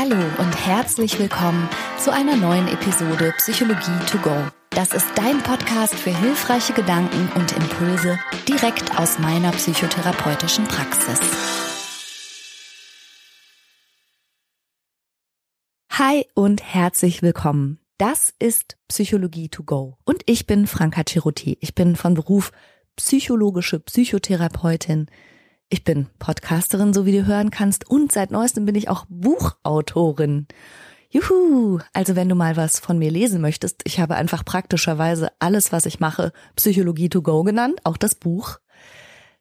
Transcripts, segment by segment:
Hallo und herzlich willkommen zu einer neuen Episode Psychologie to go. Das ist dein Podcast für hilfreiche Gedanken und Impulse direkt aus meiner psychotherapeutischen Praxis. Hi und herzlich willkommen. Das ist Psychologie to go und ich bin Franka Ceruti. Ich bin von Beruf psychologische Psychotherapeutin ich bin Podcasterin, so wie du hören kannst, und seit neuestem bin ich auch Buchautorin. Juhu! Also wenn du mal was von mir lesen möchtest, ich habe einfach praktischerweise alles, was ich mache, Psychologie to go genannt, auch das Buch.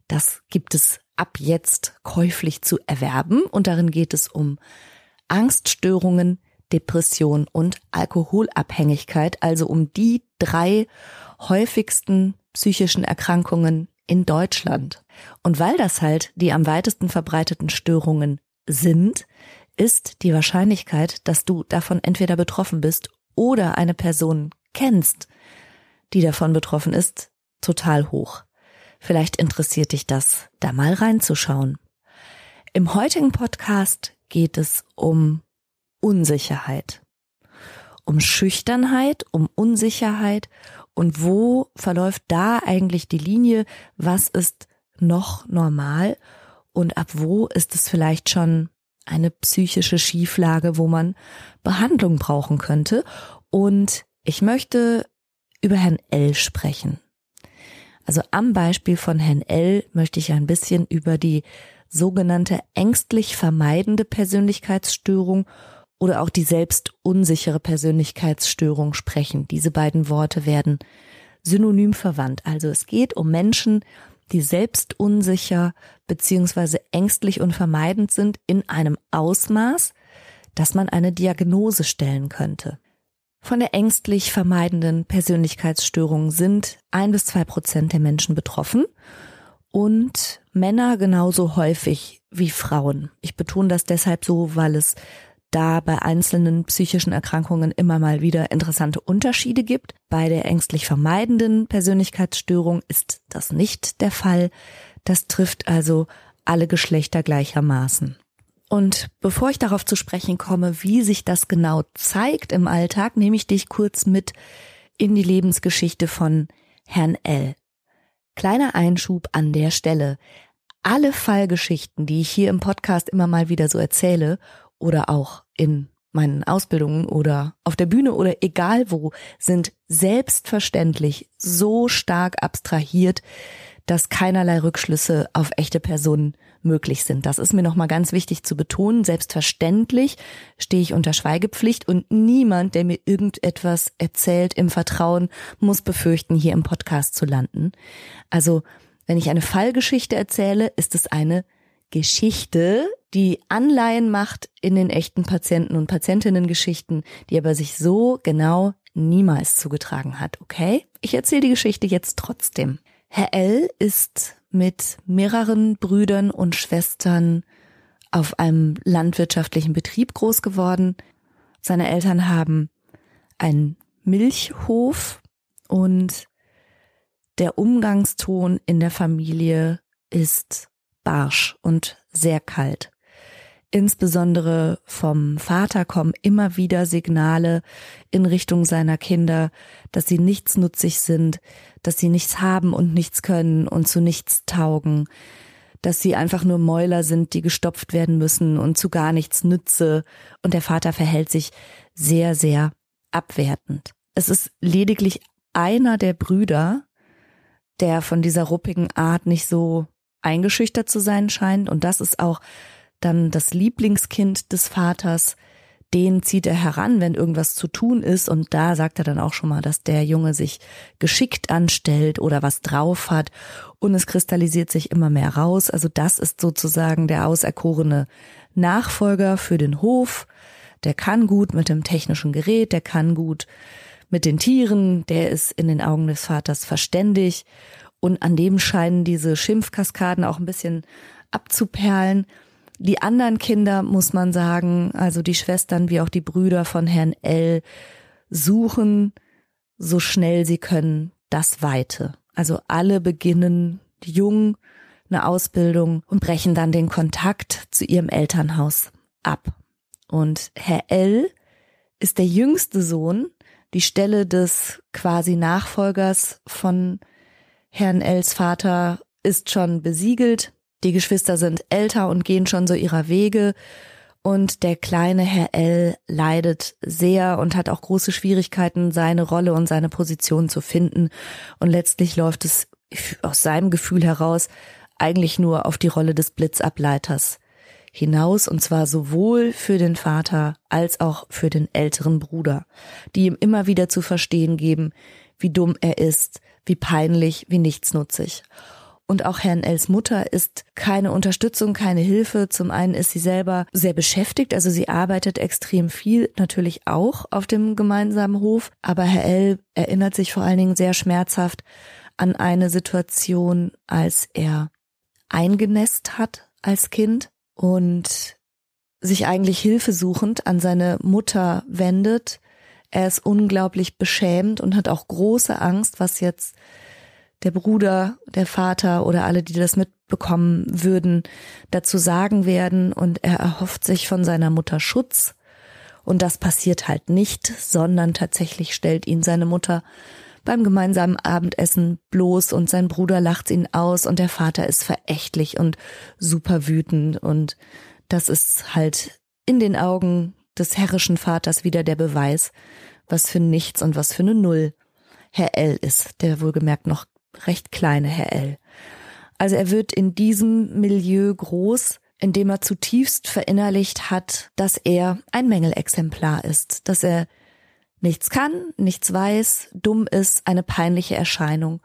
Das gibt es ab jetzt käuflich zu erwerben und darin geht es um Angststörungen, Depression und Alkoholabhängigkeit, also um die drei häufigsten psychischen Erkrankungen in Deutschland. Und weil das halt die am weitesten verbreiteten Störungen sind, ist die Wahrscheinlichkeit, dass du davon entweder betroffen bist oder eine Person kennst, die davon betroffen ist, total hoch. Vielleicht interessiert dich das, da mal reinzuschauen. Im heutigen Podcast geht es um Unsicherheit, um Schüchternheit, um Unsicherheit und wo verläuft da eigentlich die Linie? Was ist noch normal? Und ab wo ist es vielleicht schon eine psychische Schieflage, wo man Behandlung brauchen könnte? Und ich möchte über Herrn L sprechen. Also am Beispiel von Herrn L möchte ich ein bisschen über die sogenannte ängstlich vermeidende Persönlichkeitsstörung oder auch die selbstunsichere Persönlichkeitsstörung sprechen. Diese beiden Worte werden synonym verwandt. Also es geht um Menschen, die selbstunsicher beziehungsweise ängstlich und vermeidend sind in einem Ausmaß, dass man eine Diagnose stellen könnte. Von der ängstlich vermeidenden Persönlichkeitsstörung sind ein bis zwei Prozent der Menschen betroffen und Männer genauso häufig wie Frauen. Ich betone das deshalb so, weil es da bei einzelnen psychischen Erkrankungen immer mal wieder interessante Unterschiede gibt. Bei der ängstlich vermeidenden Persönlichkeitsstörung ist das nicht der Fall. Das trifft also alle Geschlechter gleichermaßen. Und bevor ich darauf zu sprechen komme, wie sich das genau zeigt im Alltag, nehme ich dich kurz mit in die Lebensgeschichte von Herrn L. Kleiner Einschub an der Stelle. Alle Fallgeschichten, die ich hier im Podcast immer mal wieder so erzähle oder auch in meinen Ausbildungen oder auf der Bühne oder egal wo, sind selbstverständlich so stark abstrahiert, dass keinerlei Rückschlüsse auf echte Personen möglich sind. Das ist mir nochmal ganz wichtig zu betonen. Selbstverständlich stehe ich unter Schweigepflicht und niemand, der mir irgendetwas erzählt im Vertrauen, muss befürchten, hier im Podcast zu landen. Also, wenn ich eine Fallgeschichte erzähle, ist es eine Geschichte, die Anleihen macht in den echten Patienten- und Patientinnen-Geschichten, die aber sich so genau niemals zugetragen hat, okay? Ich erzähle die Geschichte jetzt trotzdem. Herr L. ist mit mehreren Brüdern und Schwestern auf einem landwirtschaftlichen Betrieb groß geworden. Seine Eltern haben einen Milchhof und der Umgangston in der Familie ist barsch und sehr kalt. Insbesondere vom Vater kommen immer wieder Signale in Richtung seiner Kinder, dass sie nichtsnutzig sind, dass sie nichts haben und nichts können und zu nichts taugen, dass sie einfach nur Mäuler sind, die gestopft werden müssen und zu gar nichts nütze. Und der Vater verhält sich sehr, sehr abwertend. Es ist lediglich einer der Brüder, der von dieser ruppigen Art nicht so eingeschüchtert zu sein scheint. Und das ist auch dann das Lieblingskind des Vaters, den zieht er heran, wenn irgendwas zu tun ist. Und da sagt er dann auch schon mal, dass der Junge sich geschickt anstellt oder was drauf hat. Und es kristallisiert sich immer mehr raus. Also das ist sozusagen der auserkorene Nachfolger für den Hof. Der kann gut mit dem technischen Gerät, der kann gut mit den Tieren, der ist in den Augen des Vaters verständig. Und an dem scheinen diese Schimpfkaskaden auch ein bisschen abzuperlen. Die anderen Kinder, muss man sagen, also die Schwestern wie auch die Brüder von Herrn L, suchen so schnell sie können das Weite. Also alle beginnen jung eine Ausbildung und brechen dann den Kontakt zu ihrem Elternhaus ab. Und Herr L ist der jüngste Sohn, die Stelle des quasi Nachfolgers von Herrn Ls Vater ist schon besiegelt. Die Geschwister sind älter und gehen schon so ihrer Wege. Und der kleine Herr L leidet sehr und hat auch große Schwierigkeiten, seine Rolle und seine Position zu finden. Und letztlich läuft es aus seinem Gefühl heraus eigentlich nur auf die Rolle des Blitzableiters hinaus, und zwar sowohl für den Vater als auch für den älteren Bruder, die ihm immer wieder zu verstehen geben, wie dumm er ist, wie peinlich, wie nichtsnutzig. Und auch Herrn Els Mutter ist keine Unterstützung, keine Hilfe. Zum einen ist sie selber sehr beschäftigt, also sie arbeitet extrem viel, natürlich auch auf dem gemeinsamen Hof. Aber Herr L erinnert sich vor allen Dingen sehr schmerzhaft an eine Situation, als er eingenässt hat als Kind und sich eigentlich hilfesuchend an seine Mutter wendet. Er ist unglaublich beschämt und hat auch große Angst, was jetzt der Bruder, der Vater oder alle, die das mitbekommen würden, dazu sagen werden. Und er erhofft sich von seiner Mutter Schutz. Und das passiert halt nicht, sondern tatsächlich stellt ihn seine Mutter beim gemeinsamen Abendessen bloß und sein Bruder lacht ihn aus und der Vater ist verächtlich und super wütend und das ist halt in den Augen des herrischen Vaters wieder der Beweis, was für nichts und was für eine Null Herr L ist, der wohlgemerkt noch recht kleine Herr L. Also er wird in diesem Milieu groß, in dem er zutiefst verinnerlicht hat, dass er ein Mängelexemplar ist, dass er nichts kann, nichts weiß, dumm ist, eine peinliche Erscheinung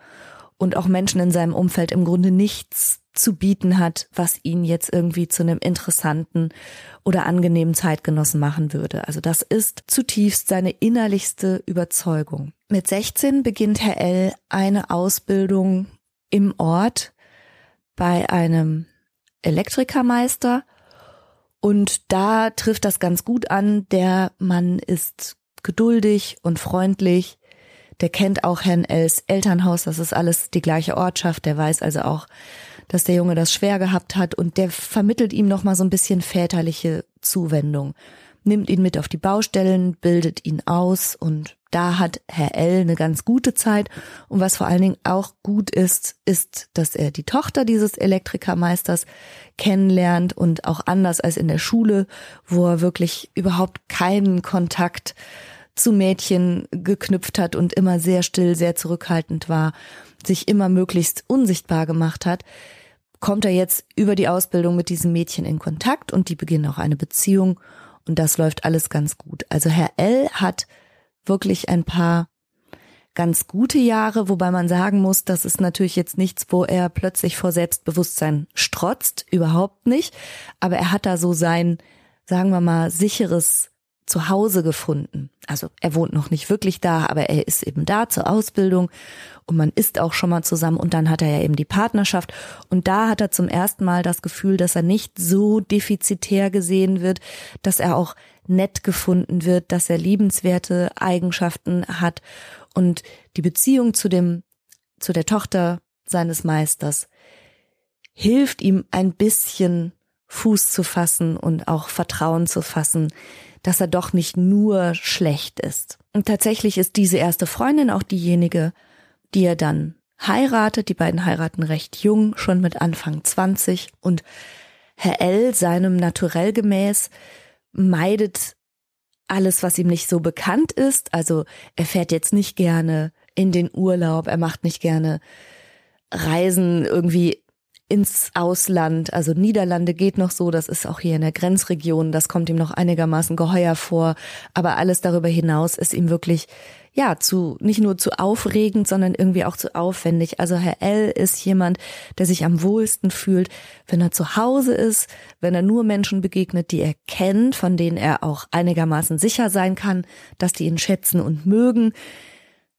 und auch Menschen in seinem Umfeld im Grunde nichts zu bieten hat, was ihn jetzt irgendwie zu einem interessanten oder angenehmen Zeitgenossen machen würde. Also das ist zutiefst seine innerlichste Überzeugung. Mit 16 beginnt Herr L. eine Ausbildung im Ort bei einem Elektrikermeister und da trifft das ganz gut an. Der Mann ist geduldig und freundlich. Der kennt auch Herrn Els Elternhaus, das ist alles die gleiche Ortschaft. Der weiß also auch, dass der Junge das schwer gehabt hat und der vermittelt ihm noch mal so ein bisschen väterliche Zuwendung. Nimmt ihn mit auf die Baustellen, bildet ihn aus und da hat Herr L eine ganz gute Zeit. Und was vor allen Dingen auch gut ist, ist, dass er die Tochter dieses Elektrikermeisters kennenlernt und auch anders als in der Schule, wo er wirklich überhaupt keinen Kontakt zu Mädchen geknüpft hat und immer sehr still, sehr zurückhaltend war, sich immer möglichst unsichtbar gemacht hat, kommt er jetzt über die Ausbildung mit diesem Mädchen in Kontakt und die beginnen auch eine Beziehung und das läuft alles ganz gut. Also Herr L hat wirklich ein paar ganz gute Jahre, wobei man sagen muss, das ist natürlich jetzt nichts, wo er plötzlich vor Selbstbewusstsein strotzt, überhaupt nicht, aber er hat da so sein, sagen wir mal, sicheres zu Hause gefunden. Also er wohnt noch nicht wirklich da, aber er ist eben da zur Ausbildung und man ist auch schon mal zusammen und dann hat er ja eben die Partnerschaft. Und da hat er zum ersten Mal das Gefühl, dass er nicht so defizitär gesehen wird, dass er auch nett gefunden wird, dass er liebenswerte Eigenschaften hat. Und die Beziehung zu dem zu der Tochter seines Meisters hilft ihm ein bisschen Fuß zu fassen und auch Vertrauen zu fassen, dass er doch nicht nur schlecht ist. Und tatsächlich ist diese erste Freundin auch diejenige, die er dann heiratet. Die beiden heiraten recht jung, schon mit Anfang 20. Und Herr L, seinem Naturell gemäß, meidet alles, was ihm nicht so bekannt ist. Also er fährt jetzt nicht gerne in den Urlaub, er macht nicht gerne Reisen irgendwie ins Ausland. Also Niederlande geht noch so, das ist auch hier in der Grenzregion, das kommt ihm noch einigermaßen geheuer vor. Aber alles darüber hinaus ist ihm wirklich, ja, zu, nicht nur zu aufregend, sondern irgendwie auch zu aufwendig. Also Herr L. ist jemand, der sich am wohlsten fühlt, wenn er zu Hause ist, wenn er nur Menschen begegnet, die er kennt, von denen er auch einigermaßen sicher sein kann, dass die ihn schätzen und mögen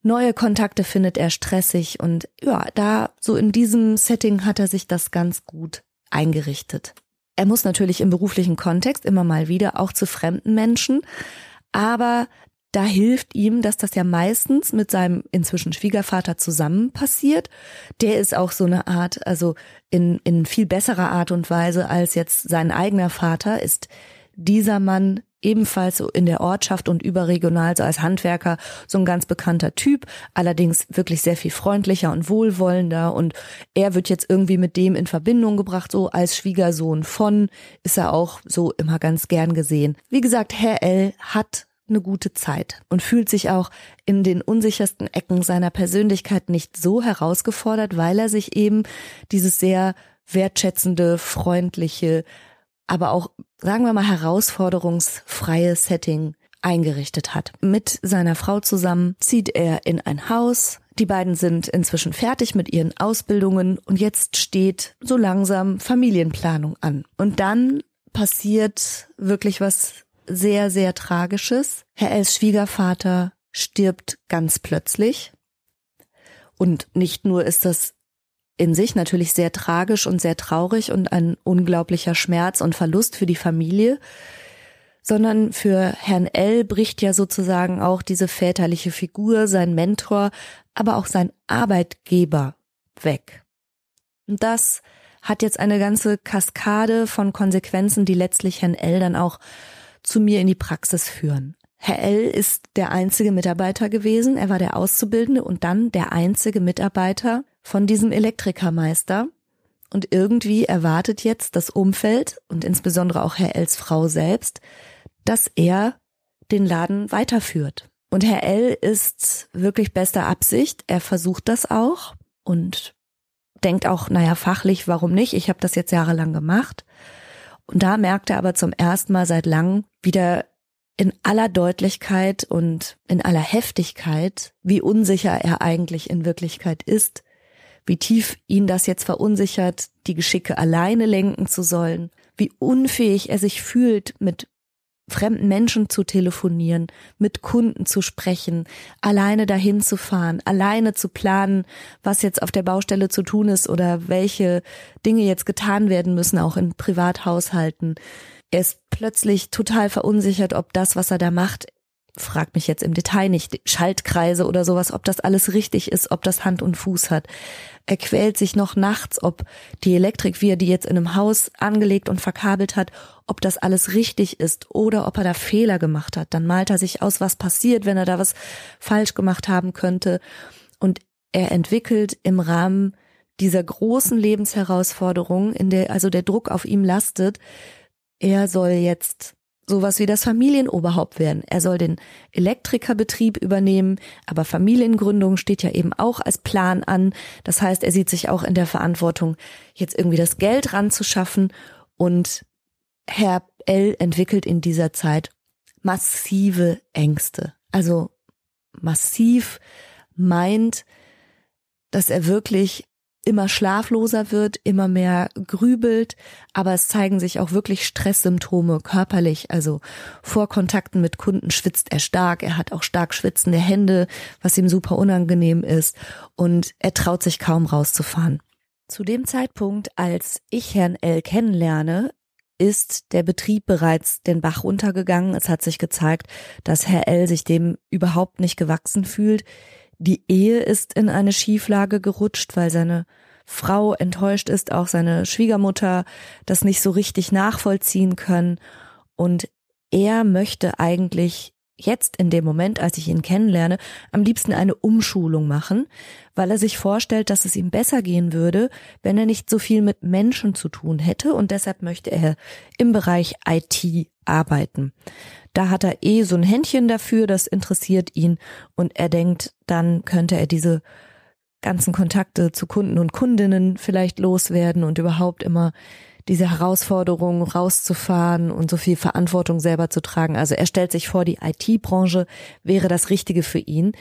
Neue Kontakte findet er stressig und ja, da so in diesem Setting hat er sich das ganz gut eingerichtet. Er muss natürlich im beruflichen Kontext immer mal wieder auch zu fremden Menschen, aber da hilft ihm, dass das ja meistens mit seinem inzwischen Schwiegervater zusammen passiert. Der ist auch so eine Art, also in, in viel besserer Art und Weise als jetzt sein eigener Vater, ist dieser Mann ebenfalls so in der Ortschaft und überregional so als Handwerker so ein ganz bekannter Typ, allerdings wirklich sehr viel freundlicher und wohlwollender und er wird jetzt irgendwie mit dem in Verbindung gebracht, so als Schwiegersohn von ist er auch so immer ganz gern gesehen. Wie gesagt, Herr L. hat eine gute Zeit und fühlt sich auch in den unsichersten Ecken seiner Persönlichkeit nicht so herausgefordert, weil er sich eben dieses sehr wertschätzende, freundliche, aber auch, sagen wir mal, herausforderungsfreie Setting eingerichtet hat. Mit seiner Frau zusammen zieht er in ein Haus. Die beiden sind inzwischen fertig mit ihren Ausbildungen und jetzt steht so langsam Familienplanung an. Und dann passiert wirklich was sehr, sehr Tragisches. Herr Els Schwiegervater stirbt ganz plötzlich. Und nicht nur ist das in sich natürlich sehr tragisch und sehr traurig und ein unglaublicher Schmerz und Verlust für die Familie, sondern für Herrn L bricht ja sozusagen auch diese väterliche Figur, sein Mentor, aber auch sein Arbeitgeber weg. Und das hat jetzt eine ganze Kaskade von Konsequenzen, die letztlich Herrn L dann auch zu mir in die Praxis führen. Herr L ist der einzige Mitarbeiter gewesen, er war der Auszubildende und dann der einzige Mitarbeiter von diesem Elektrikermeister. Und irgendwie erwartet jetzt das Umfeld und insbesondere auch Herr Ls Frau selbst, dass er den Laden weiterführt. Und Herr L ist wirklich bester Absicht. Er versucht das auch und denkt auch, naja, fachlich, warum nicht? Ich habe das jetzt jahrelang gemacht. Und da merkt er aber zum ersten Mal seit langem wieder in aller Deutlichkeit und in aller Heftigkeit, wie unsicher er eigentlich in Wirklichkeit ist, wie tief ihn das jetzt verunsichert, die Geschicke alleine lenken zu sollen, wie unfähig er sich fühlt, mit fremden Menschen zu telefonieren, mit Kunden zu sprechen, alleine dahin zu fahren, alleine zu planen, was jetzt auf der Baustelle zu tun ist oder welche Dinge jetzt getan werden müssen, auch in Privathaushalten. Er ist plötzlich total verunsichert, ob das, was er da macht, frag mich jetzt im Detail nicht, Schaltkreise oder sowas, ob das alles richtig ist, ob das Hand und Fuß hat. Er quält sich noch nachts, ob die Elektrik, wie er die jetzt in einem Haus angelegt und verkabelt hat, ob das alles richtig ist oder ob er da Fehler gemacht hat. Dann malt er sich aus, was passiert, wenn er da was falsch gemacht haben könnte. Und er entwickelt im Rahmen dieser großen Lebensherausforderung, in der also der Druck auf ihm lastet, er soll jetzt sowas wie das Familienoberhaupt werden. Er soll den Elektrikerbetrieb übernehmen, aber Familiengründung steht ja eben auch als Plan an. Das heißt, er sieht sich auch in der Verantwortung, jetzt irgendwie das Geld ranzuschaffen und Herr L entwickelt in dieser Zeit massive Ängste. Also massiv meint, dass er wirklich immer schlafloser wird, immer mehr grübelt, aber es zeigen sich auch wirklich Stresssymptome körperlich. Also vor Kontakten mit Kunden schwitzt er stark, er hat auch stark schwitzende Hände, was ihm super unangenehm ist und er traut sich kaum rauszufahren. Zu dem Zeitpunkt, als ich Herrn L kennenlerne, ist der Betrieb bereits den Bach runtergegangen. Es hat sich gezeigt, dass Herr L sich dem überhaupt nicht gewachsen fühlt. Die Ehe ist in eine Schieflage gerutscht, weil seine Frau enttäuscht ist, auch seine Schwiegermutter das nicht so richtig nachvollziehen können. Und er möchte eigentlich jetzt in dem Moment, als ich ihn kennenlerne, am liebsten eine Umschulung machen, weil er sich vorstellt, dass es ihm besser gehen würde, wenn er nicht so viel mit Menschen zu tun hätte und deshalb möchte er im Bereich IT arbeiten. Da hat er eh so ein Händchen dafür, das interessiert ihn und er denkt, dann könnte er diese ganzen Kontakte zu Kunden und Kundinnen vielleicht loswerden und überhaupt immer diese Herausforderung rauszufahren und so viel Verantwortung selber zu tragen. Also er stellt sich vor, die IT-Branche wäre das Richtige für ihn.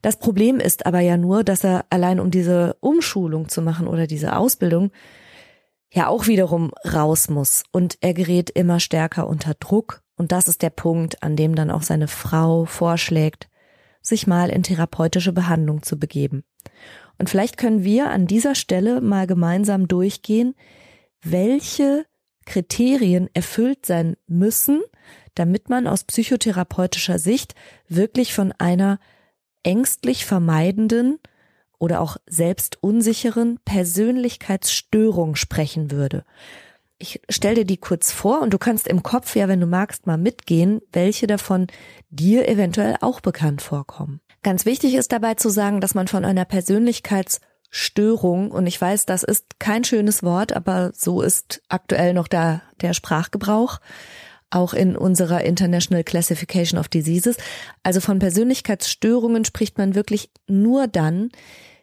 Das Problem ist aber ja nur, dass er allein um diese Umschulung zu machen oder diese Ausbildung ja auch wiederum raus muss und er gerät immer stärker unter Druck und das ist der Punkt, an dem dann auch seine Frau vorschlägt, sich mal in therapeutische Behandlung zu begeben. Und vielleicht können wir an dieser Stelle mal gemeinsam durchgehen, welche Kriterien erfüllt sein müssen, damit man aus psychotherapeutischer Sicht wirklich von einer ängstlich vermeidenden oder auch selbst unsicheren Persönlichkeitsstörung sprechen würde. Ich stell dir die kurz vor und du kannst im Kopf ja, wenn du magst, mal mitgehen, welche davon dir eventuell auch bekannt vorkommen. Ganz wichtig ist dabei zu sagen, dass man von einer Persönlichkeitsstörung, und ich weiß, das ist kein schönes Wort, aber so ist aktuell noch da der Sprachgebrauch, auch in unserer International Classification of Diseases. Also von Persönlichkeitsstörungen spricht man wirklich nur dann,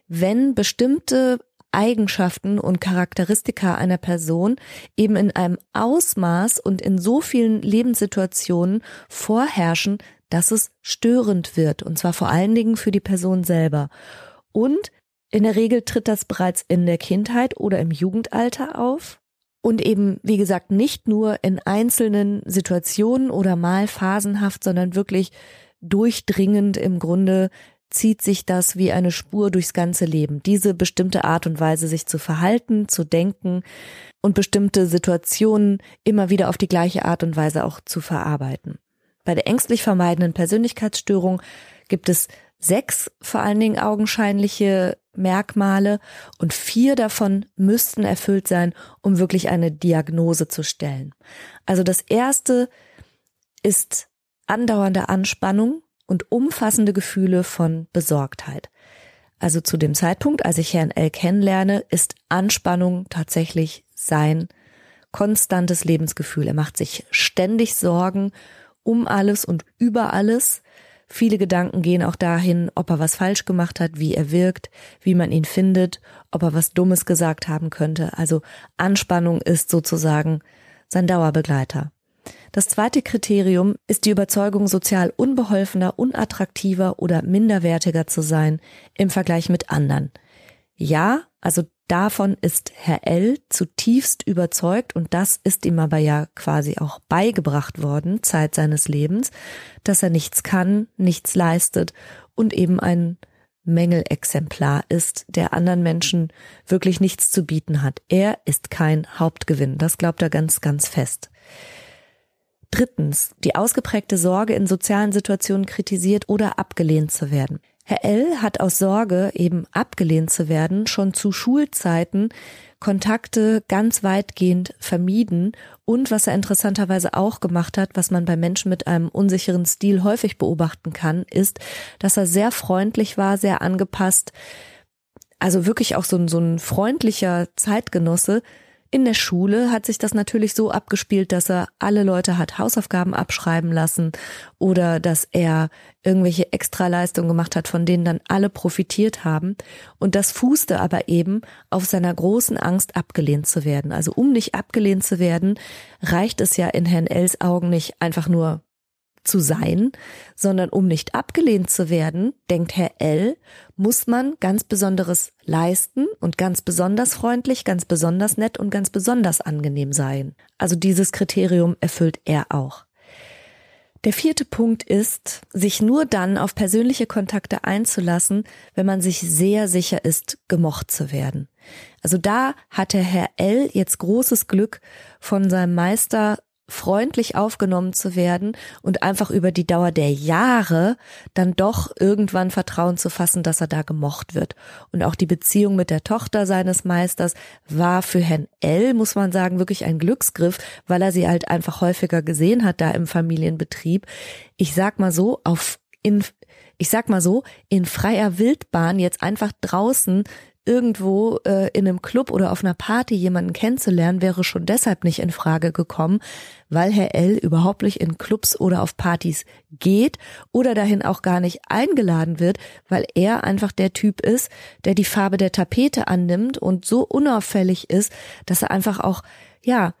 wenn bestimmte Eigenschaften und Charakteristika einer Person eben in einem Ausmaß und in so vielen Lebenssituationen vorherrschen, dass es störend wird, und zwar vor allen Dingen für die Person selber. Und in der Regel tritt das bereits in der Kindheit oder im Jugendalter auf und eben, wie gesagt, nicht nur in einzelnen Situationen oder mal phasenhaft, sondern wirklich durchdringend im Grunde zieht sich das wie eine Spur durchs ganze Leben. Diese bestimmte Art und Weise, sich zu verhalten, zu denken und bestimmte Situationen immer wieder auf die gleiche Art und Weise auch zu verarbeiten. Bei der ängstlich vermeidenden Persönlichkeitsstörung gibt es sechs vor allen Dingen augenscheinliche Merkmale und vier davon müssten erfüllt sein, um wirklich eine Diagnose zu stellen. Also das erste ist andauernde Anspannung, und umfassende Gefühle von Besorgtheit. Also zu dem Zeitpunkt, als ich Herrn L. kennenlerne, ist Anspannung tatsächlich sein konstantes Lebensgefühl. Er macht sich ständig Sorgen um alles und über alles. Viele Gedanken gehen auch dahin, ob er was falsch gemacht hat, wie er wirkt, wie man ihn findet, ob er was Dummes gesagt haben könnte. Also Anspannung ist sozusagen sein Dauerbegleiter. Das zweite Kriterium ist die Überzeugung, sozial unbeholfener, unattraktiver oder minderwertiger zu sein im Vergleich mit anderen. Ja, also davon ist Herr L. zutiefst überzeugt und das ist ihm aber ja quasi auch beigebracht worden, Zeit seines Lebens, dass er nichts kann, nichts leistet und eben ein Mängelexemplar ist, der anderen Menschen wirklich nichts zu bieten hat. Er ist kein Hauptgewinn. Das glaubt er ganz, ganz fest. Drittens, die ausgeprägte Sorge, in sozialen Situationen kritisiert oder abgelehnt zu werden. Herr L. hat aus Sorge, eben abgelehnt zu werden, schon zu Schulzeiten Kontakte ganz weitgehend vermieden und was er interessanterweise auch gemacht hat, was man bei Menschen mit einem unsicheren Stil häufig beobachten kann, ist, dass er sehr freundlich war, sehr angepasst, also wirklich auch so ein, so ein freundlicher Zeitgenosse, in der Schule hat sich das natürlich so abgespielt, dass er alle Leute hat Hausaufgaben abschreiben lassen oder dass er irgendwelche Extraleistungen gemacht hat, von denen dann alle profitiert haben. Und das fußte aber eben auf seiner großen Angst, abgelehnt zu werden. Also um nicht abgelehnt zu werden, reicht es ja in Herrn Els Augen nicht einfach nur zu sein, sondern um nicht abgelehnt zu werden, denkt Herr L., muss man ganz Besonderes leisten und ganz besonders freundlich, ganz besonders nett und ganz besonders angenehm sein. Also dieses Kriterium erfüllt er auch. Der vierte Punkt ist, sich nur dann auf persönliche Kontakte einzulassen, wenn man sich sehr sicher ist, gemocht zu werden. Also da hatte Herr L jetzt großes Glück, von seinem Meister freundlich aufgenommen zu werden und einfach über die Dauer der Jahre dann doch irgendwann Vertrauen zu fassen, dass er da gemocht wird. Und auch die Beziehung mit der Tochter seines Meisters war für Herrn L, muss man sagen, wirklich ein Glücksgriff, weil er sie halt einfach häufiger gesehen hat da im Familienbetrieb. Ich sag mal so, auf in, ich sag mal so, in freier Wildbahn jetzt einfach draußen irgendwo äh, in einem Club oder auf einer Party jemanden kennenzulernen, wäre schon deshalb nicht in Frage gekommen, weil Herr L überhaupt nicht in Clubs oder auf Partys geht oder dahin auch gar nicht eingeladen wird, weil er einfach der Typ ist, der die Farbe der Tapete annimmt und so unauffällig ist, dass er einfach auch, ja,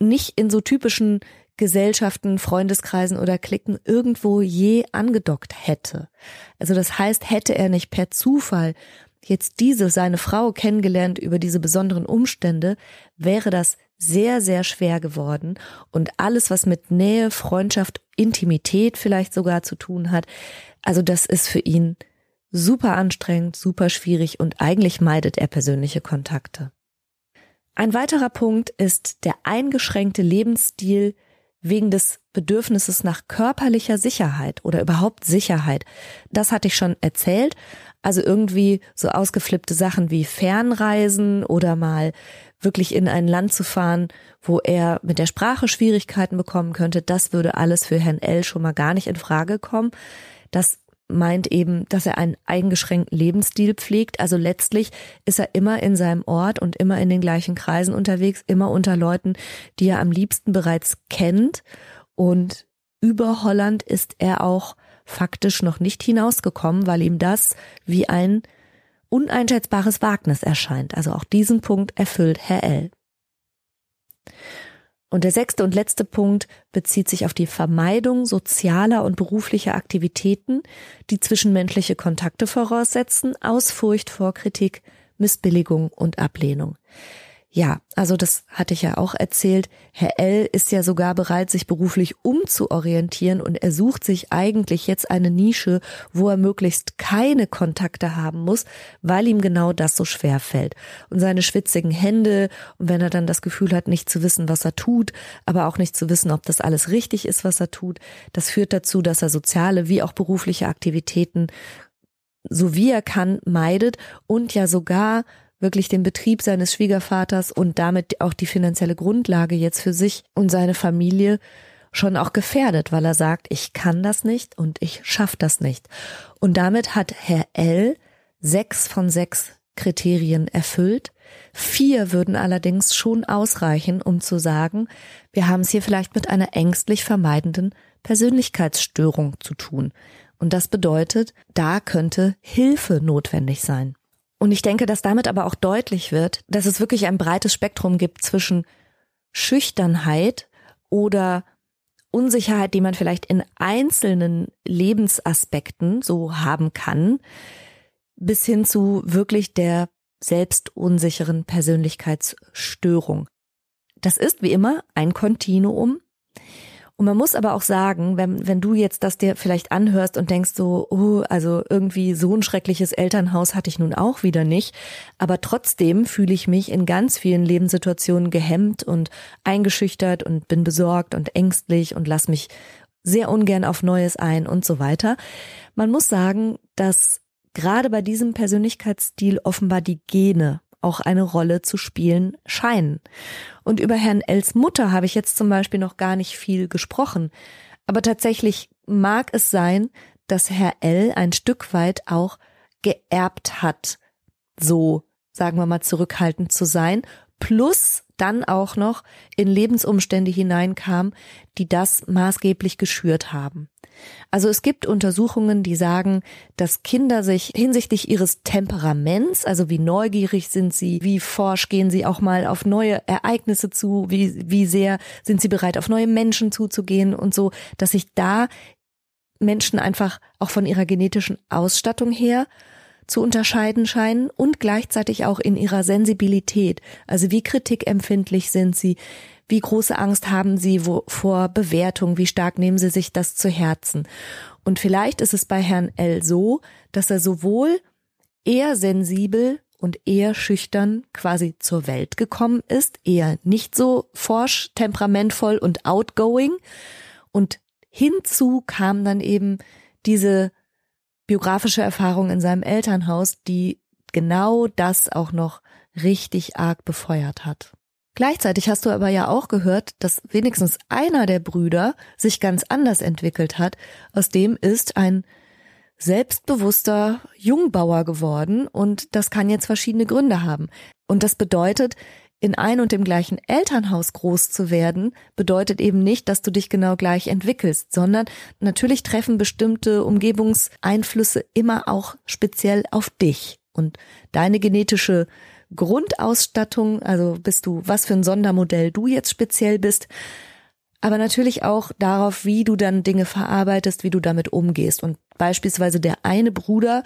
nicht in so typischen Gesellschaften, Freundeskreisen oder Klicken irgendwo je angedockt hätte. Also das heißt, hätte er nicht per Zufall jetzt diese, seine Frau kennengelernt über diese besonderen Umstände, wäre das sehr, sehr schwer geworden. Und alles, was mit Nähe, Freundschaft, Intimität vielleicht sogar zu tun hat, also das ist für ihn super anstrengend, super schwierig und eigentlich meidet er persönliche Kontakte. Ein weiterer Punkt ist der eingeschränkte Lebensstil wegen des Bedürfnisses nach körperlicher Sicherheit oder überhaupt Sicherheit. Das hatte ich schon erzählt. Also irgendwie so ausgeflippte Sachen wie Fernreisen oder mal wirklich in ein Land zu fahren, wo er mit der Sprache Schwierigkeiten bekommen könnte, das würde alles für Herrn L schon mal gar nicht in Frage kommen. Das meint eben, dass er einen eingeschränkten Lebensstil pflegt. Also letztlich ist er immer in seinem Ort und immer in den gleichen Kreisen unterwegs, immer unter Leuten, die er am liebsten bereits kennt. Und über Holland ist er auch faktisch noch nicht hinausgekommen, weil ihm das wie ein uneinschätzbares Wagnis erscheint. Also auch diesen Punkt erfüllt Herr L. Und der sechste und letzte Punkt bezieht sich auf die Vermeidung sozialer und beruflicher Aktivitäten, die zwischenmenschliche Kontakte voraussetzen, aus Furcht vor Kritik, Missbilligung und Ablehnung. Ja, also das hatte ich ja auch erzählt. Herr L ist ja sogar bereit, sich beruflich umzuorientieren und er sucht sich eigentlich jetzt eine Nische, wo er möglichst keine Kontakte haben muss, weil ihm genau das so schwer fällt. Und seine schwitzigen Hände und wenn er dann das Gefühl hat, nicht zu wissen, was er tut, aber auch nicht zu wissen, ob das alles richtig ist, was er tut, das führt dazu, dass er soziale wie auch berufliche Aktivitäten so wie er kann meidet und ja sogar wirklich den Betrieb seines Schwiegervaters und damit auch die finanzielle Grundlage jetzt für sich und seine Familie schon auch gefährdet, weil er sagt, ich kann das nicht und ich schaff das nicht. Und damit hat Herr L sechs von sechs Kriterien erfüllt. Vier würden allerdings schon ausreichen, um zu sagen, wir haben es hier vielleicht mit einer ängstlich vermeidenden Persönlichkeitsstörung zu tun. Und das bedeutet, da könnte Hilfe notwendig sein. Und ich denke, dass damit aber auch deutlich wird, dass es wirklich ein breites Spektrum gibt zwischen Schüchternheit oder Unsicherheit, die man vielleicht in einzelnen Lebensaspekten so haben kann, bis hin zu wirklich der selbstunsicheren Persönlichkeitsstörung. Das ist wie immer ein Kontinuum, und man muss aber auch sagen, wenn, wenn du jetzt das dir vielleicht anhörst und denkst so, oh, also irgendwie so ein schreckliches Elternhaus hatte ich nun auch wieder nicht, aber trotzdem fühle ich mich in ganz vielen Lebenssituationen gehemmt und eingeschüchtert und bin besorgt und ängstlich und lass mich sehr ungern auf Neues ein und so weiter. Man muss sagen, dass gerade bei diesem Persönlichkeitsstil offenbar die Gene auch eine Rolle zu spielen scheinen. Und über Herrn Els Mutter habe ich jetzt zum Beispiel noch gar nicht viel gesprochen. Aber tatsächlich mag es sein, dass Herr L ein Stück weit auch geerbt hat, so sagen wir mal zurückhaltend zu sein, plus dann auch noch in Lebensumstände hineinkam, die das maßgeblich geschürt haben. Also es gibt Untersuchungen, die sagen, dass Kinder sich hinsichtlich ihres Temperaments, also wie neugierig sind sie, wie forsch gehen sie auch mal auf neue Ereignisse zu, wie, wie sehr sind sie bereit, auf neue Menschen zuzugehen und so, dass sich da Menschen einfach auch von ihrer genetischen Ausstattung her zu unterscheiden scheinen und gleichzeitig auch in ihrer Sensibilität. Also wie kritikempfindlich sind sie, wie große Angst haben sie vor Bewertung, wie stark nehmen sie sich das zu Herzen. Und vielleicht ist es bei Herrn L so, dass er sowohl eher sensibel und eher schüchtern quasi zur Welt gekommen ist, eher nicht so forsch, temperamentvoll und outgoing. Und hinzu kam dann eben diese biografische Erfahrung in seinem Elternhaus, die genau das auch noch richtig arg befeuert hat. Gleichzeitig hast du aber ja auch gehört, dass wenigstens einer der Brüder sich ganz anders entwickelt hat. Aus dem ist ein selbstbewusster Jungbauer geworden und das kann jetzt verschiedene Gründe haben. Und das bedeutet, in ein und dem gleichen Elternhaus groß zu werden, bedeutet eben nicht, dass du dich genau gleich entwickelst, sondern natürlich treffen bestimmte Umgebungseinflüsse immer auch speziell auf dich und deine genetische Grundausstattung, also bist du, was für ein Sondermodell du jetzt speziell bist, aber natürlich auch darauf, wie du dann Dinge verarbeitest, wie du damit umgehst. Und beispielsweise der eine Bruder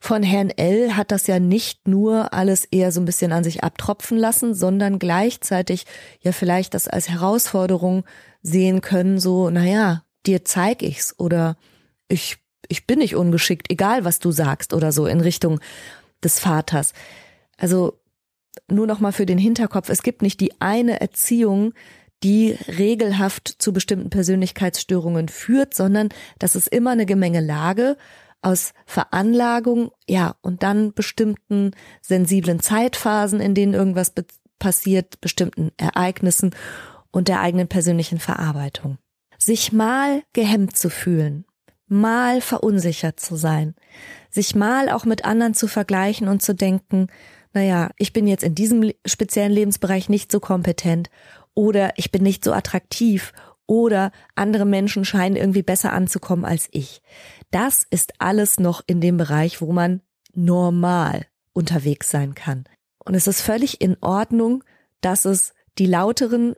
von Herrn L. hat das ja nicht nur alles eher so ein bisschen an sich abtropfen lassen, sondern gleichzeitig ja vielleicht das als Herausforderung sehen können, so, naja, dir zeig ich's oder ich, ich bin nicht ungeschickt, egal was du sagst oder so in Richtung des Vaters. Also nur noch mal für den Hinterkopf, es gibt nicht die eine Erziehung, die regelhaft zu bestimmten Persönlichkeitsstörungen führt, sondern das ist immer eine Gemengelage aus Veranlagung, ja, und dann bestimmten sensiblen Zeitphasen, in denen irgendwas passiert, bestimmten Ereignissen und der eigenen persönlichen Verarbeitung. Sich mal gehemmt zu fühlen, mal verunsichert zu sein, sich mal auch mit anderen zu vergleichen und zu denken, naja, ich bin jetzt in diesem speziellen Lebensbereich nicht so kompetent oder ich bin nicht so attraktiv oder andere Menschen scheinen irgendwie besser anzukommen als ich. Das ist alles noch in dem Bereich, wo man normal unterwegs sein kann. Und es ist völlig in Ordnung, dass es die lauteren,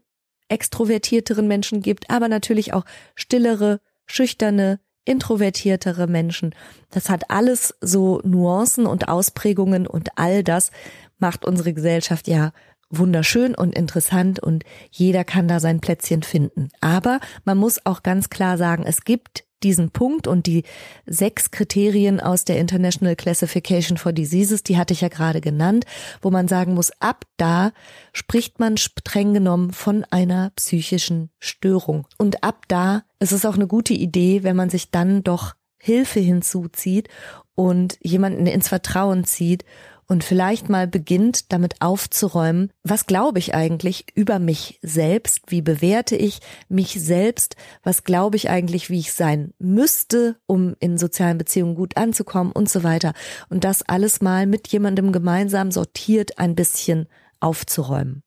extrovertierteren Menschen gibt, aber natürlich auch stillere, schüchterne, introvertiertere Menschen. Das hat alles so Nuancen und Ausprägungen und all das macht unsere Gesellschaft ja wunderschön und interessant und jeder kann da sein Plätzchen finden. Aber man muss auch ganz klar sagen, es gibt diesen Punkt und die sechs Kriterien aus der International Classification for Diseases, die hatte ich ja gerade genannt, wo man sagen muss, ab da spricht man streng genommen von einer psychischen Störung. Und ab da ist es auch eine gute Idee, wenn man sich dann doch Hilfe hinzuzieht und jemanden ins Vertrauen zieht und vielleicht mal beginnt damit aufzuräumen, was glaube ich eigentlich über mich selbst, wie bewerte ich mich selbst, was glaube ich eigentlich, wie ich sein müsste, um in sozialen Beziehungen gut anzukommen und so weiter. Und das alles mal mit jemandem gemeinsam sortiert ein bisschen aufzuräumen.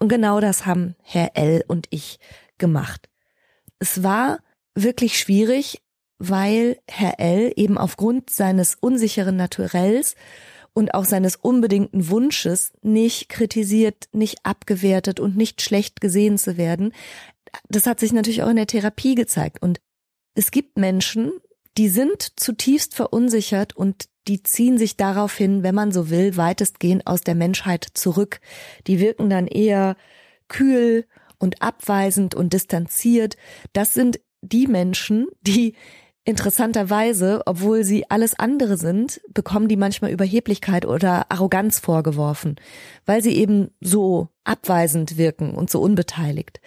Und genau das haben Herr L und ich gemacht. Es war wirklich schwierig, weil Herr L. eben aufgrund seines unsicheren Naturells und auch seines unbedingten Wunsches nicht kritisiert, nicht abgewertet und nicht schlecht gesehen zu werden. Das hat sich natürlich auch in der Therapie gezeigt. Und es gibt Menschen, die sind zutiefst verunsichert und die ziehen sich daraufhin, wenn man so will, weitestgehend aus der Menschheit zurück. Die wirken dann eher kühl und abweisend und distanziert. Das sind die Menschen, die Interessanterweise, obwohl sie alles andere sind, bekommen die manchmal Überheblichkeit oder Arroganz vorgeworfen, weil sie eben so abweisend wirken und so unbeteiligt.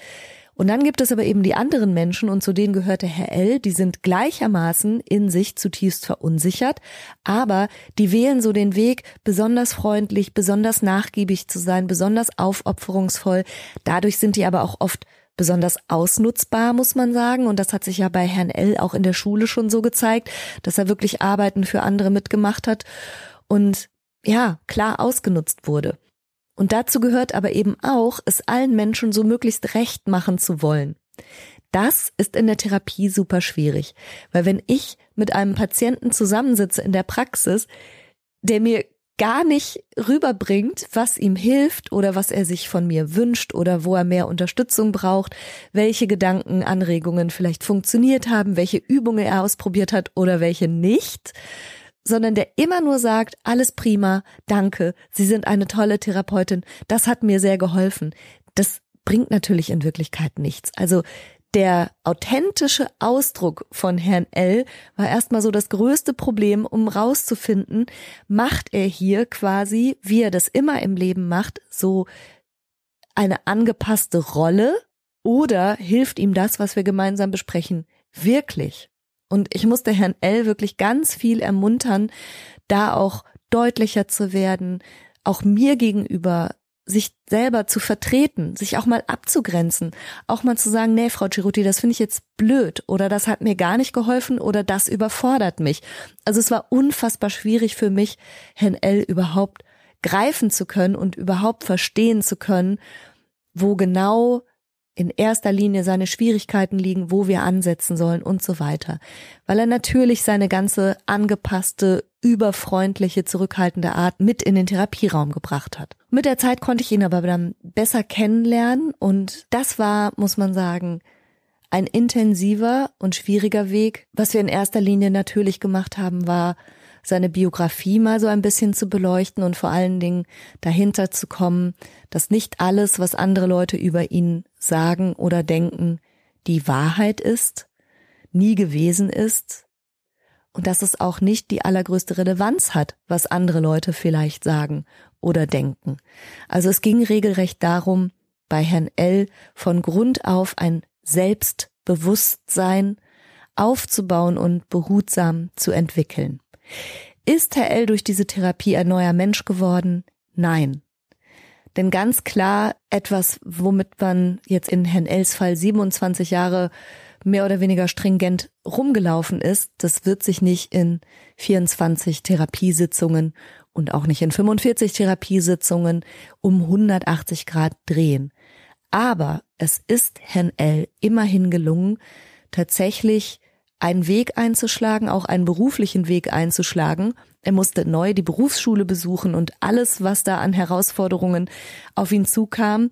Und dann gibt es aber eben die anderen Menschen, und zu denen gehörte Herr L., die sind gleichermaßen in sich zutiefst verunsichert, aber die wählen so den Weg, besonders freundlich, besonders nachgiebig zu sein, besonders aufopferungsvoll. Dadurch sind die aber auch oft besonders ausnutzbar, muss man sagen. Und das hat sich ja bei Herrn L. auch in der Schule schon so gezeigt, dass er wirklich Arbeiten für andere mitgemacht hat und ja, klar ausgenutzt wurde. Und dazu gehört aber eben auch, es allen Menschen so möglichst recht machen zu wollen. Das ist in der Therapie super schwierig, weil wenn ich mit einem Patienten zusammensitze in der Praxis, der mir gar nicht rüberbringt, was ihm hilft oder was er sich von mir wünscht oder wo er mehr Unterstützung braucht, welche Gedanken, Anregungen vielleicht funktioniert haben, welche Übungen er ausprobiert hat oder welche nicht, sondern der immer nur sagt, alles prima, danke, Sie sind eine tolle Therapeutin, das hat mir sehr geholfen. Das bringt natürlich in Wirklichkeit nichts. Also der authentische Ausdruck von Herrn L. war erstmal so das größte Problem, um rauszufinden, macht er hier quasi, wie er das immer im Leben macht, so eine angepasste Rolle oder hilft ihm das, was wir gemeinsam besprechen, wirklich? Und ich musste Herrn L. wirklich ganz viel ermuntern, da auch deutlicher zu werden, auch mir gegenüber sich selber zu vertreten, sich auch mal abzugrenzen, auch mal zu sagen, nee, Frau Giruti, das finde ich jetzt blöd oder das hat mir gar nicht geholfen oder das überfordert mich. Also es war unfassbar schwierig für mich, Herrn L überhaupt greifen zu können und überhaupt verstehen zu können, wo genau in erster Linie seine Schwierigkeiten liegen, wo wir ansetzen sollen und so weiter. Weil er natürlich seine ganze angepasste, überfreundliche, zurückhaltende Art mit in den Therapieraum gebracht hat. Mit der Zeit konnte ich ihn aber dann besser kennenlernen und das war, muss man sagen, ein intensiver und schwieriger Weg. Was wir in erster Linie natürlich gemacht haben, war seine Biografie mal so ein bisschen zu beleuchten und vor allen Dingen dahinter zu kommen, dass nicht alles, was andere Leute über ihn sagen oder denken, die Wahrheit ist, nie gewesen ist und dass es auch nicht die allergrößte Relevanz hat, was andere Leute vielleicht sagen oder denken. Also es ging regelrecht darum, bei Herrn L von Grund auf ein Selbstbewusstsein aufzubauen und behutsam zu entwickeln. Ist Herr L durch diese Therapie ein neuer Mensch geworden? Nein. Denn ganz klar etwas, womit man jetzt in Herrn Els Fall 27 Jahre mehr oder weniger stringent rumgelaufen ist, das wird sich nicht in 24 Therapiesitzungen und auch nicht in 45 Therapiesitzungen um 180 Grad drehen. Aber es ist Herrn L. immerhin gelungen, tatsächlich einen Weg einzuschlagen, auch einen beruflichen Weg einzuschlagen. Er musste neu die Berufsschule besuchen und alles, was da an Herausforderungen auf ihn zukam,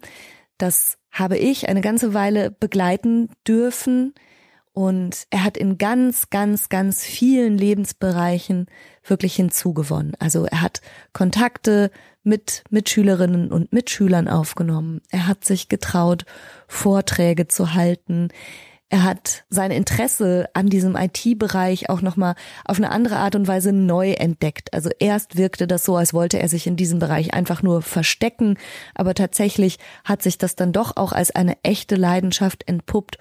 das habe ich eine ganze Weile begleiten dürfen. Und er hat in ganz, ganz, ganz vielen Lebensbereichen wirklich hinzugewonnen. Also er hat Kontakte mit Mitschülerinnen und Mitschülern aufgenommen. Er hat sich getraut, Vorträge zu halten. Er hat sein Interesse an diesem IT-Bereich auch nochmal auf eine andere Art und Weise neu entdeckt. Also erst wirkte das so, als wollte er sich in diesem Bereich einfach nur verstecken, aber tatsächlich hat sich das dann doch auch als eine echte Leidenschaft entpuppt.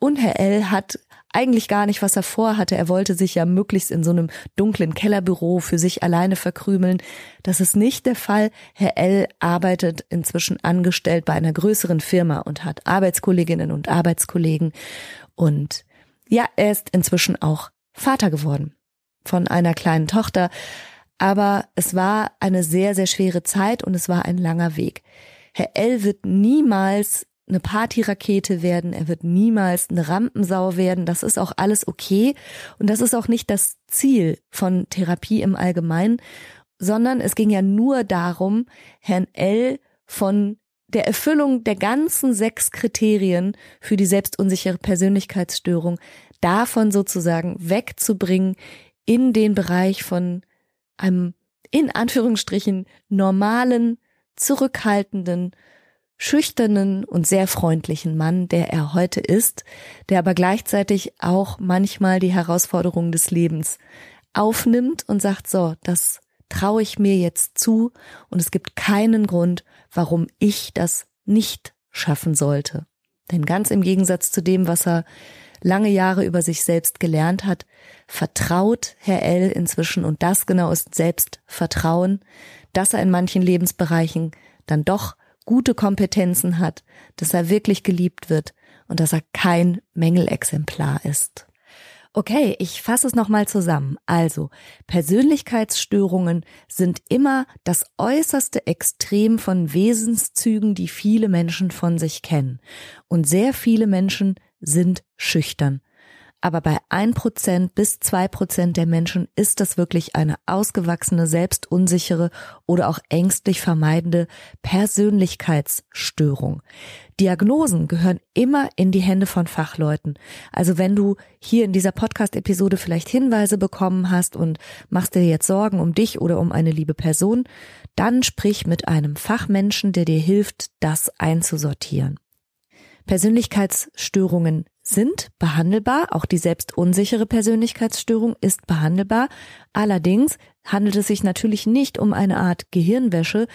Und Herr L. hat eigentlich gar nicht, was er vorhatte. Er wollte sich ja möglichst in so einem dunklen Kellerbüro für sich alleine verkrümeln. Das ist nicht der Fall. Herr L. arbeitet inzwischen angestellt bei einer größeren Firma und hat Arbeitskolleginnen und Arbeitskollegen. Und ja, er ist inzwischen auch Vater geworden von einer kleinen Tochter. Aber es war eine sehr, sehr schwere Zeit und es war ein langer Weg. Herr L. wird niemals eine Partyrakete werden, er wird niemals eine Rampensau werden, das ist auch alles okay. Und das ist auch nicht das Ziel von Therapie im Allgemeinen, sondern es ging ja nur darum, Herrn L. von der Erfüllung der ganzen sechs Kriterien für die selbstunsichere Persönlichkeitsstörung davon sozusagen wegzubringen in den Bereich von einem in Anführungsstrichen normalen, zurückhaltenden, schüchternen und sehr freundlichen Mann, der er heute ist, der aber gleichzeitig auch manchmal die Herausforderungen des Lebens aufnimmt und sagt, so, das traue ich mir jetzt zu und es gibt keinen Grund, warum ich das nicht schaffen sollte. Denn ganz im Gegensatz zu dem, was er lange Jahre über sich selbst gelernt hat, vertraut Herr L. inzwischen, und das genau ist Selbstvertrauen, dass er in manchen Lebensbereichen dann doch gute Kompetenzen hat, dass er wirklich geliebt wird und dass er kein Mängelexemplar ist. Okay, ich fasse es nochmal zusammen. Also, Persönlichkeitsstörungen sind immer das äußerste Extrem von Wesenszügen, die viele Menschen von sich kennen. Und sehr viele Menschen sind schüchtern aber bei ein Prozent bis zwei Prozent der Menschen ist das wirklich eine ausgewachsene, selbstunsichere oder auch ängstlich vermeidende Persönlichkeitsstörung. Diagnosen gehören immer in die Hände von Fachleuten. Also wenn du hier in dieser Podcast-Episode vielleicht Hinweise bekommen hast und machst dir jetzt Sorgen um dich oder um eine liebe Person, dann sprich mit einem Fachmenschen, der dir hilft, das einzusortieren. Persönlichkeitsstörungen sind behandelbar. Auch die selbstunsichere Persönlichkeitsstörung ist behandelbar. Allerdings handelt es sich natürlich nicht um eine Art Gehirnwäsche,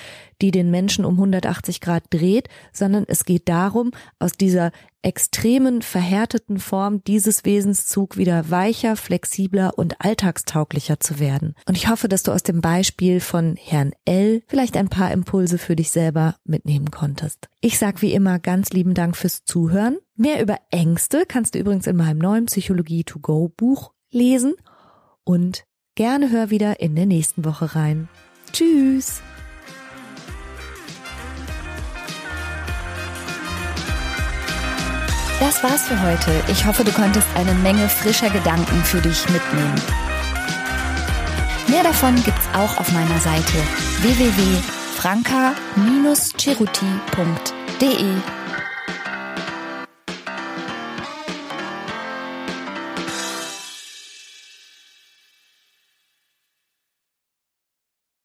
die den Menschen um 180 Grad dreht, sondern es geht darum, aus dieser extremen, verhärteten Form dieses Wesenszug wieder weicher, flexibler und alltagstauglicher zu werden. Und ich hoffe, dass du aus dem Beispiel von Herrn L vielleicht ein paar Impulse für dich selber mitnehmen konntest. Ich sag wie immer ganz lieben Dank fürs Zuhören. Mehr über Ängste kannst du übrigens in meinem neuen Psychologie to go Buch lesen und gerne hör wieder in der nächsten Woche rein. Tschüss! Das war's für heute. Ich hoffe, du konntest eine Menge frischer Gedanken für dich mitnehmen. Mehr davon gibt's auch auf meiner Seite www.franca-ceruti.de